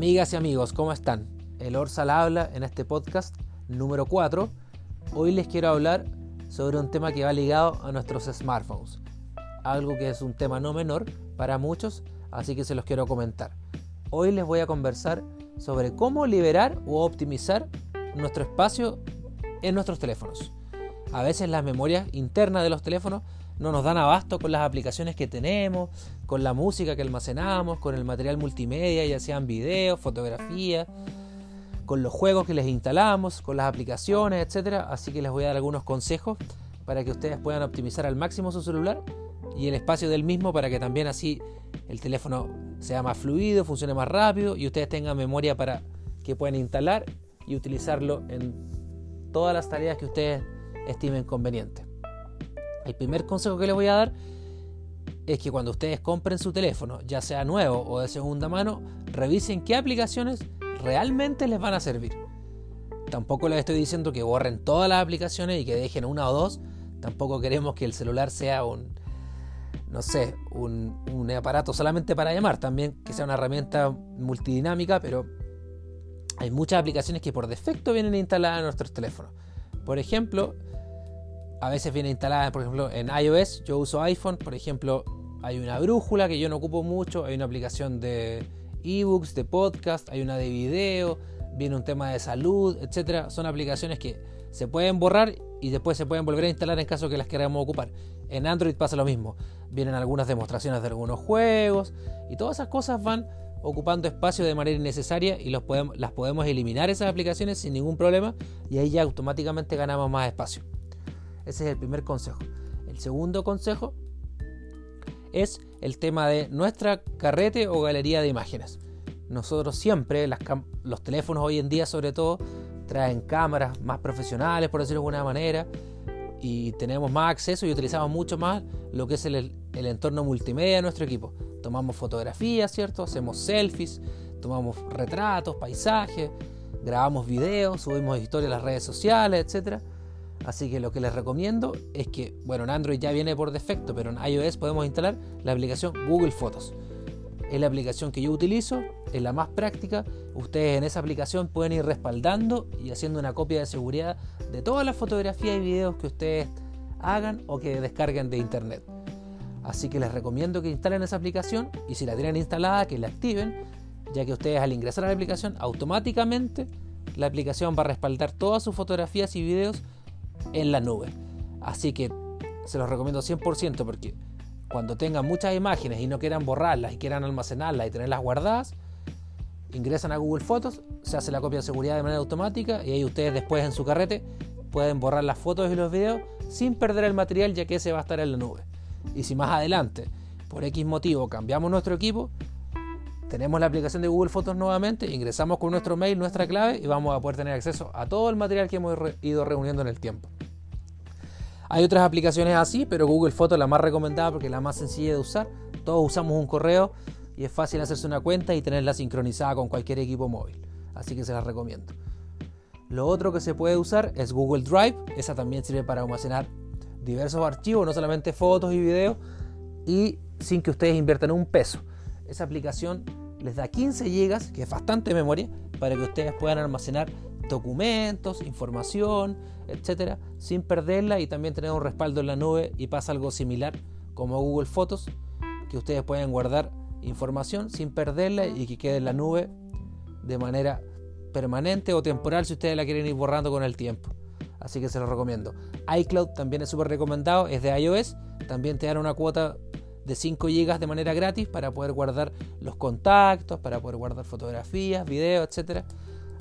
Amigas y amigos, ¿cómo están? El Orsal habla en este podcast número 4. Hoy les quiero hablar sobre un tema que va ligado a nuestros smartphones. Algo que es un tema no menor para muchos, así que se los quiero comentar. Hoy les voy a conversar sobre cómo liberar o optimizar nuestro espacio en nuestros teléfonos. A veces las memorias internas de los teléfonos no nos dan abasto con las aplicaciones que tenemos, con la música que almacenamos, con el material multimedia, ya sean videos, fotografías, con los juegos que les instalamos, con las aplicaciones, etc. Así que les voy a dar algunos consejos para que ustedes puedan optimizar al máximo su celular y el espacio del mismo para que también así el teléfono sea más fluido, funcione más rápido y ustedes tengan memoria para que puedan instalar y utilizarlo en todas las tareas que ustedes estimen convenientes. El primer consejo que les voy a dar es que cuando ustedes compren su teléfono, ya sea nuevo o de segunda mano, revisen qué aplicaciones realmente les van a servir. Tampoco les estoy diciendo que borren todas las aplicaciones y que dejen una o dos. Tampoco queremos que el celular sea un, no sé, un, un aparato solamente para llamar. También que sea una herramienta multidinámica, pero hay muchas aplicaciones que por defecto vienen instaladas en nuestros teléfonos. Por ejemplo, a veces viene instalada, por ejemplo, en iOS, yo uso iPhone, por ejemplo, hay una brújula que yo no ocupo mucho, hay una aplicación de ebooks, de podcast, hay una de video, viene un tema de salud, etcétera. Son aplicaciones que se pueden borrar y después se pueden volver a instalar en caso que las queramos ocupar. En Android pasa lo mismo. Vienen algunas demostraciones de algunos juegos y todas esas cosas van ocupando espacio de manera innecesaria y podemos, las podemos eliminar esas aplicaciones sin ningún problema y ahí ya automáticamente ganamos más espacio. Ese es el primer consejo. El segundo consejo es el tema de nuestra carrete o galería de imágenes. Nosotros siempre, los teléfonos hoy en día sobre todo, traen cámaras más profesionales, por decirlo de alguna manera, y tenemos más acceso y utilizamos mucho más lo que es el, entorno multimedia de nuestro equipo. Tomamos fotografías, ¿cierto? Hacemos selfies, tomamos retratos, paisajes, grabamos videos, subimos historias a las redes sociales, etcétera Así que lo que les recomiendo es que, bueno, en Android ya viene por defecto, pero en iOS podemos instalar la aplicación Google Fotos. Es la aplicación que yo utilizo, es la más práctica. Ustedes en esa aplicación pueden ir respaldando y haciendo una copia de seguridad de todas las fotografías y videos que ustedes hagan o que descarguen de internet. Así que les recomiendo que instalen esa aplicación y si la tienen instalada, que la activen, ya que ustedes al ingresar a la aplicación automáticamente la aplicación va a respaldar todas sus fotografías y videos en la nube. Así que se los recomiendo 100% porque cuando tengan muchas imágenes y no quieran borrarlas y quieran almacenarlas y tenerlas guardadas, ingresan a Google Fotos, se hace la copia de seguridad de manera automática y ahí ustedes después en su carrete pueden borrar las fotos y los videos sin perder el material ya que ese va a estar en la nube. Y si más adelante, por X motivo, cambiamos nuestro equipo, tenemos la aplicación de Google Fotos nuevamente, ingresamos con nuestro mail, nuestra clave y vamos a poder tener acceso a todo el material que hemos ido reuniendo en el tiempo. Hay otras aplicaciones así, pero Google Fotos es la más recomendada porque es la más sencilla de usar. Todos usamos un correo y es fácil hacerse una cuenta y tenerla sincronizada con cualquier equipo móvil. Así que se las recomiendo. Lo otro que se puede usar es Google Drive. Esa también sirve para almacenar diversos archivos, no solamente fotos y videos, y sin que ustedes inviertan un peso. Esa aplicación les da 15 GB, que es bastante memoria, para que ustedes puedan almacenar documentos, información, etcétera, sin perderla y también tener un respaldo en la nube y pasa algo similar como Google Fotos, que ustedes pueden guardar información sin perderla y que quede en la nube de manera permanente o temporal si ustedes la quieren ir borrando con el tiempo. Así que se lo recomiendo. iCloud también es súper recomendado, es de iOS, también te dan una cuota de 5 GB de manera gratis para poder guardar los contactos, para poder guardar fotografías, videos, etc.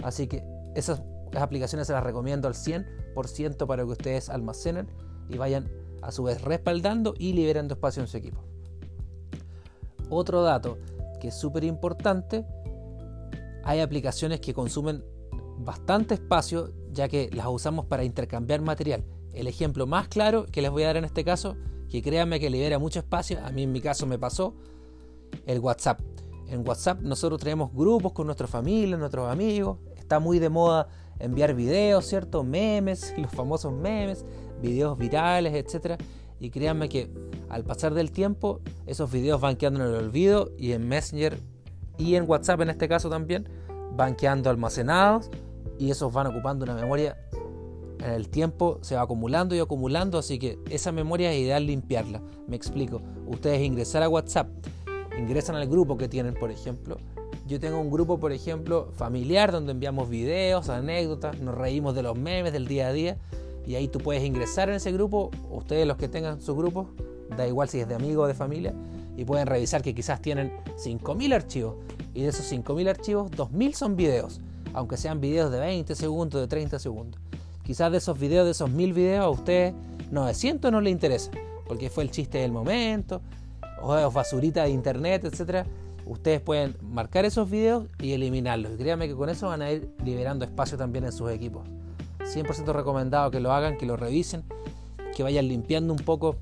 Así que esas aplicaciones se las recomiendo al 100% para que ustedes almacenen y vayan a su vez respaldando y liberando espacio en su equipo. Otro dato que es súper importante, hay aplicaciones que consumen bastante espacio ya que las usamos para intercambiar material. El ejemplo más claro que les voy a dar en este caso que créanme que libera mucho espacio, a mí en mi caso me pasó, el WhatsApp. En WhatsApp nosotros tenemos grupos con nuestra familia, nuestros amigos, está muy de moda enviar videos, ¿cierto? Memes, los famosos memes, videos virales, etc. Y créanme que al pasar del tiempo esos videos van quedando en el olvido y en Messenger y en WhatsApp en este caso también van quedando almacenados y esos van ocupando una memoria en el tiempo se va acumulando y acumulando, así que esa memoria es ideal limpiarla. Me explico. Ustedes ingresar a WhatsApp, ingresan al grupo que tienen, por ejemplo. Yo tengo un grupo, por ejemplo, familiar donde enviamos videos, anécdotas, nos reímos de los memes del día a día y ahí tú puedes ingresar en ese grupo, ustedes los que tengan su grupo, da igual si es de amigos o de familia, y pueden revisar que quizás tienen 5.000 archivos y de esos 5.000 archivos, 2.000 son videos, aunque sean videos de 20 segundos, de 30 segundos. Quizás de esos videos, de esos 1000 videos, a usted 900 no le interesa, porque fue el chiste del momento, o basurita de internet, etc. Ustedes pueden marcar esos videos y eliminarlos. Y créanme que con eso van a ir liberando espacio también en sus equipos. 100% recomendado que lo hagan, que lo revisen, que vayan limpiando un poco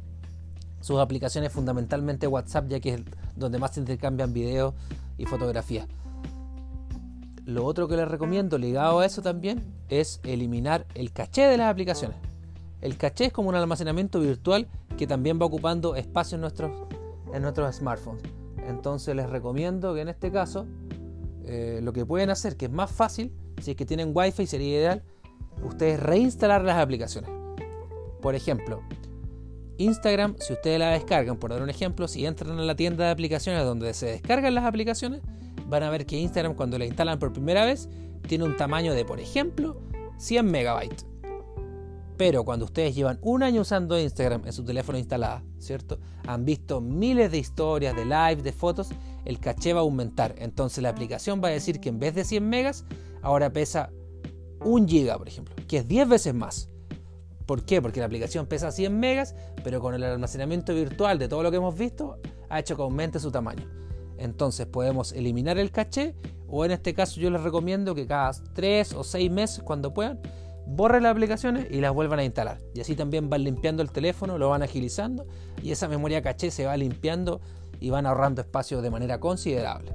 sus aplicaciones, fundamentalmente WhatsApp, ya que es donde más se intercambian videos y fotografías. Lo otro que les recomiendo ligado a eso también es eliminar el caché de las aplicaciones. El caché es como un almacenamiento virtual que también va ocupando espacio en nuestros, en nuestros smartphones. Entonces les recomiendo que en este caso eh, lo que pueden hacer, que es más fácil, si es que tienen wifi sería ideal, ustedes reinstalar las aplicaciones. Por ejemplo, Instagram, si ustedes la descargan, por dar un ejemplo, si entran a la tienda de aplicaciones donde se descargan las aplicaciones, van a ver que Instagram cuando la instalan por primera vez tiene un tamaño de, por ejemplo, 100 megabytes. Pero cuando ustedes llevan un año usando Instagram en su teléfono instalada, ¿cierto? Han visto miles de historias, de live, de fotos, el caché va a aumentar. Entonces la aplicación va a decir que en vez de 100 megas, ahora pesa 1 giga, por ejemplo, que es 10 veces más. ¿Por qué? Porque la aplicación pesa 100 megas, pero con el almacenamiento virtual de todo lo que hemos visto, ha hecho que aumente su tamaño. Entonces podemos eliminar el caché o en este caso yo les recomiendo que cada 3 o 6 meses cuando puedan borren las aplicaciones y las vuelvan a instalar. Y así también van limpiando el teléfono, lo van agilizando y esa memoria caché se va limpiando y van ahorrando espacio de manera considerable.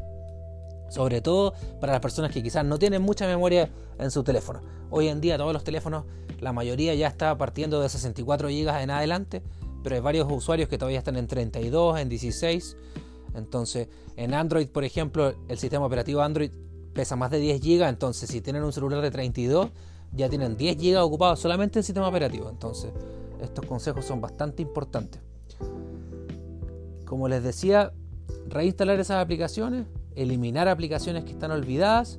Sobre todo para las personas que quizás no tienen mucha memoria en su teléfono. Hoy en día todos los teléfonos, la mayoría ya está partiendo de 64 GB en adelante, pero hay varios usuarios que todavía están en 32, en 16 entonces, en Android, por ejemplo, el sistema operativo Android pesa más de 10 GB, entonces si tienen un celular de 32, ya tienen 10 GB ocupados solamente en sistema operativo. Entonces, estos consejos son bastante importantes. Como les decía, reinstalar esas aplicaciones, eliminar aplicaciones que están olvidadas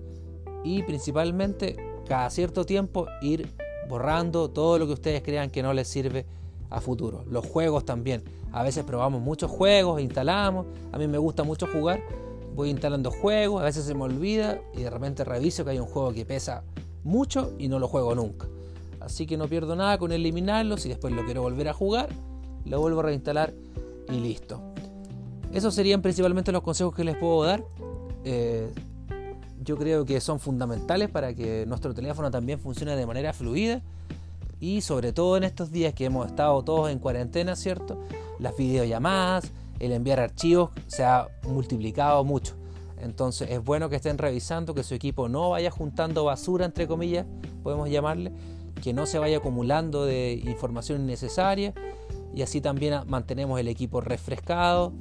y principalmente cada cierto tiempo ir borrando todo lo que ustedes crean que no les sirve a futuro. Los juegos también. A veces probamos muchos juegos, instalamos. A mí me gusta mucho jugar. Voy instalando juegos, a veces se me olvida y de repente reviso que hay un juego que pesa mucho y no lo juego nunca. Así que no pierdo nada con eliminarlo. Si después lo quiero volver a jugar, lo vuelvo a reinstalar y listo. Esos serían principalmente los consejos que les puedo dar. Eh, yo creo que son fundamentales para que nuestro teléfono también funcione de manera fluida y sobre todo en estos días que hemos estado todos en cuarentena, ¿cierto? Las videollamadas, el enviar archivos se ha multiplicado mucho. Entonces es bueno que estén revisando que su equipo no vaya juntando basura, entre comillas, podemos llamarle, que no se vaya acumulando de información innecesaria. Y así también mantenemos el equipo refrescado,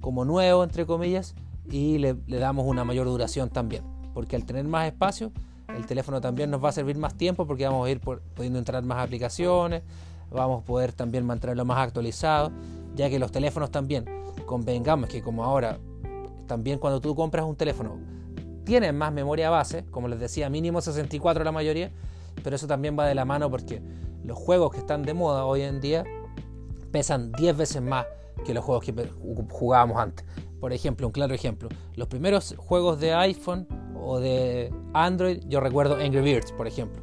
como nuevo, entre comillas, y le, damos una mayor duración también, porque al tener más espacio, el teléfono también nos va a servir más tiempo porque vamos a ir pudiendo entrar más aplicaciones, vamos a poder también mantenerlo más actualizado, ya que los teléfonos también, convengamos que como ahora, también cuando tú compras un teléfono, tienen más memoria base, como les decía, mínimo 64 la mayoría, pero eso también va de la mano porque los juegos que están de moda hoy en día pesan 10 veces más que los juegos que jugábamos antes. Por ejemplo, un claro ejemplo, los primeros juegos de iPhone o de Android, yo recuerdo Angry Birds, por ejemplo.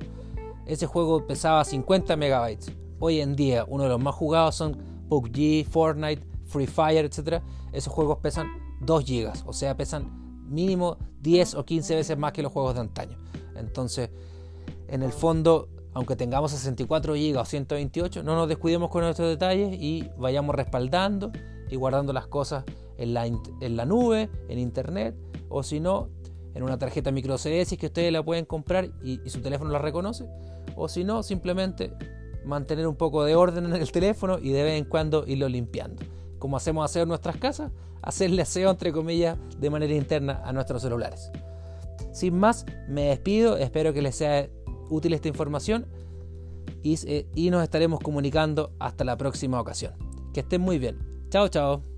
Ese juego pesaba 50 megabytes. Hoy en día, uno de los más jugados son PUBG, Fortnite, Free Fire, etc. Esos juegos pesan 2 gigas, o sea, pesan mínimo 10 o 15 veces más que los juegos de antaño. Entonces, en el fondo, aunque tengamos 64 gigas o 128, no nos descuidemos con nuestros detalles y vayamos respaldando y guardando las cosas en la, en la nube, en internet, o si no, en una tarjeta micro que ustedes la pueden comprar y, su teléfono la reconoce. O si no, simplemente mantener un poco de orden en el teléfono y de vez en cuando irlo limpiando. Como hacemos aseo en nuestras casas, hacerle aseo, entre comillas, de manera interna a nuestros celulares. Sin más, me despido, espero que les sea útil esta información y, y nos estaremos comunicando hasta la próxima ocasión. Que estén muy bien. Chao, chao.